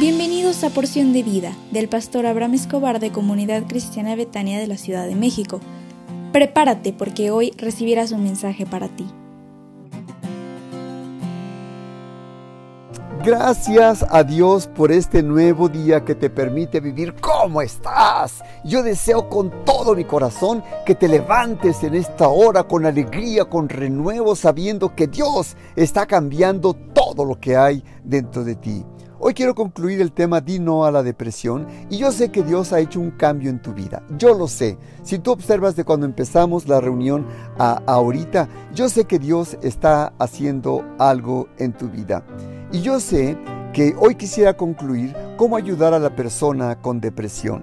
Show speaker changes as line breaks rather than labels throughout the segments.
Bienvenidos a Porción de Vida del pastor Abraham Escobar de Comunidad Cristiana Betania de la Ciudad de México. Prepárate porque hoy recibirás un mensaje para ti.
Gracias a Dios por este nuevo día que te permite vivir como estás. Yo deseo con todo mi corazón que te levantes en esta hora con alegría, con renuevo, sabiendo que Dios está cambiando todo lo que hay dentro de ti. Hoy quiero concluir el tema Di no a la depresión y yo sé que Dios ha hecho un cambio en tu vida. Yo lo sé. Si tú observas de cuando empezamos la reunión a, ahorita, yo sé que Dios está haciendo algo en tu vida. Y yo sé que hoy quisiera concluir cómo ayudar a la persona con depresión.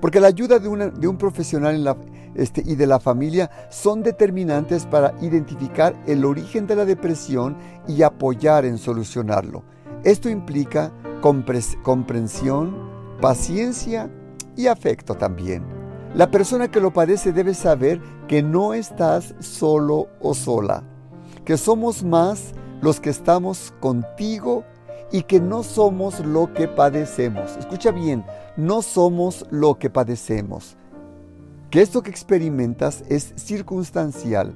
Porque la ayuda de, un profesional en la, este, y de la familia son determinantes para identificar el origen de la depresión y apoyar en solucionarlo. Esto implica comprensión, paciencia y afecto también. La persona que lo padece debe saber que no estás solo o sola, que somos más los que estamos contigo y que no somos lo que padecemos. Escucha bien, no somos lo que padecemos. Que esto que experimentas es circunstancial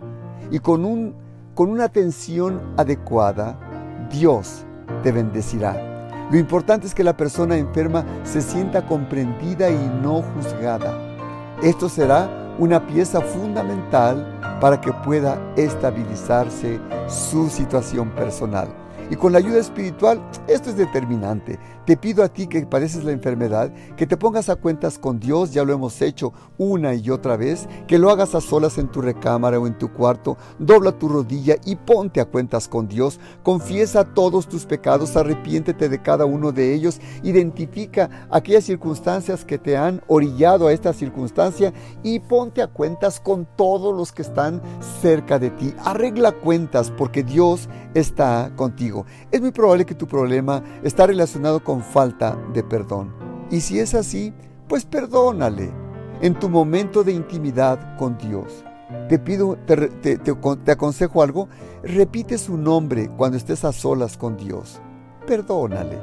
y con, un, con una atención adecuada, Dios te bendecirá. Lo importante es que la persona enferma se sienta comprendida y no juzgada. Esto será una pieza fundamental para que pueda estabilizarse su situación personal. Y con la ayuda espiritual, esto es determinante. Te pido a ti que padeces la enfermedad, que te pongas a cuentas con Dios, ya lo hemos hecho una y otra vez, que lo hagas a solas en tu recámara o en tu cuarto, dobla tu rodilla y ponte a cuentas con Dios, confiesa todos tus pecados, arrepiéntete de cada uno de ellos, identifica aquellas circunstancias que te han orillado a esta circunstancia y ponte a cuentas con todos los que están cerca de ti. Arregla cuentas porque Dios está contigo. Es muy probable que tu problema está relacionado con falta de perdón. Y si es así, pues perdónale en tu momento de intimidad con Dios. Te pido, te, te, aconsejo algo, repite su nombre cuando estés a solas con Dios. Perdónale.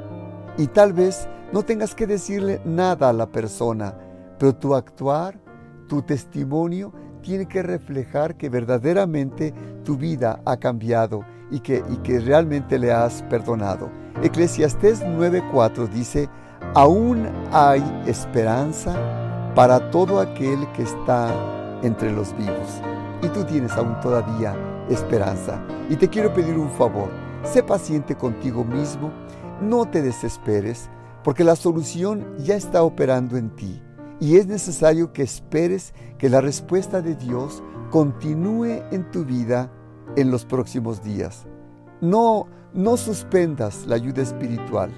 Y tal vez no tengas que decirle nada a la persona, pero tu actuar, tu testimonio tiene que reflejar que verdaderamente tu vida ha cambiado y que, y que realmente le has perdonado. Eclesiastés 9:4 dice, aún hay esperanza para todo aquel que está entre los vivos. Y tú tienes aún todavía esperanza. Y te quiero pedir un favor, sé paciente contigo mismo, no te desesperes, porque la solución ya está operando en ti. Y es necesario que esperes que la respuesta de Dios continúe en tu vida en los próximos días. No, no suspendas la ayuda espiritual.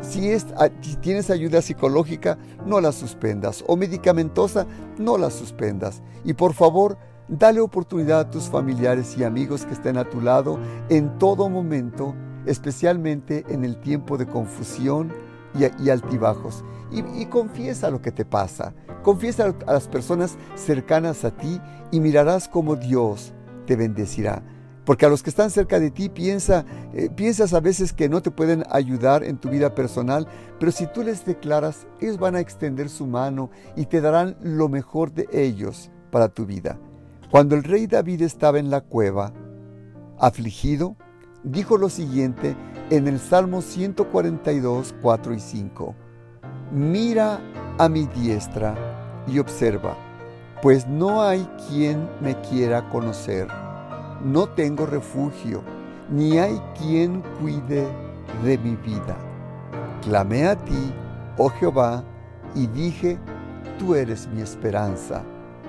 Si, es, ah, si tienes ayuda psicológica, no la suspendas. O medicamentosa, no la suspendas. Y por favor, dale oportunidad a tus familiares y amigos que estén a tu lado en todo momento, especialmente en el tiempo de confusión y, altibajos. Y, confiesa lo que te pasa. Confiesa a las personas cercanas a ti y mirarás cómo Dios te bendecirá. Porque a los que están cerca de ti piensa, eh, piensas a veces que no te pueden ayudar en tu vida personal, pero si tú les declaras, ellos van a extender su mano y te darán lo mejor de ellos para tu vida. Cuando el rey David estaba en la cueva, afligido, dijo lo siguiente en el Salmo 142, 4 y 5. Mira a mi diestra y observa, pues no hay quien me quiera conocer no tengo refugio, ni hay quien cuide de mi vida. Clamé a ti, oh Jehová, y dije, tú eres mi esperanza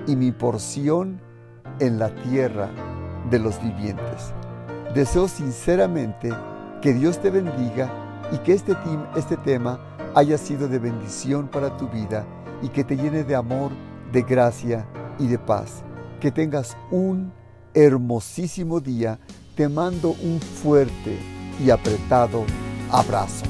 y mi porción en la tierra de los vivientes. Deseo sinceramente que Dios te bendiga y que este, este tema haya sido de bendición para tu vida y que te llene de amor, de gracia y de paz. Que tengas un hermosísimo día, te mando un fuerte y apretado abrazo.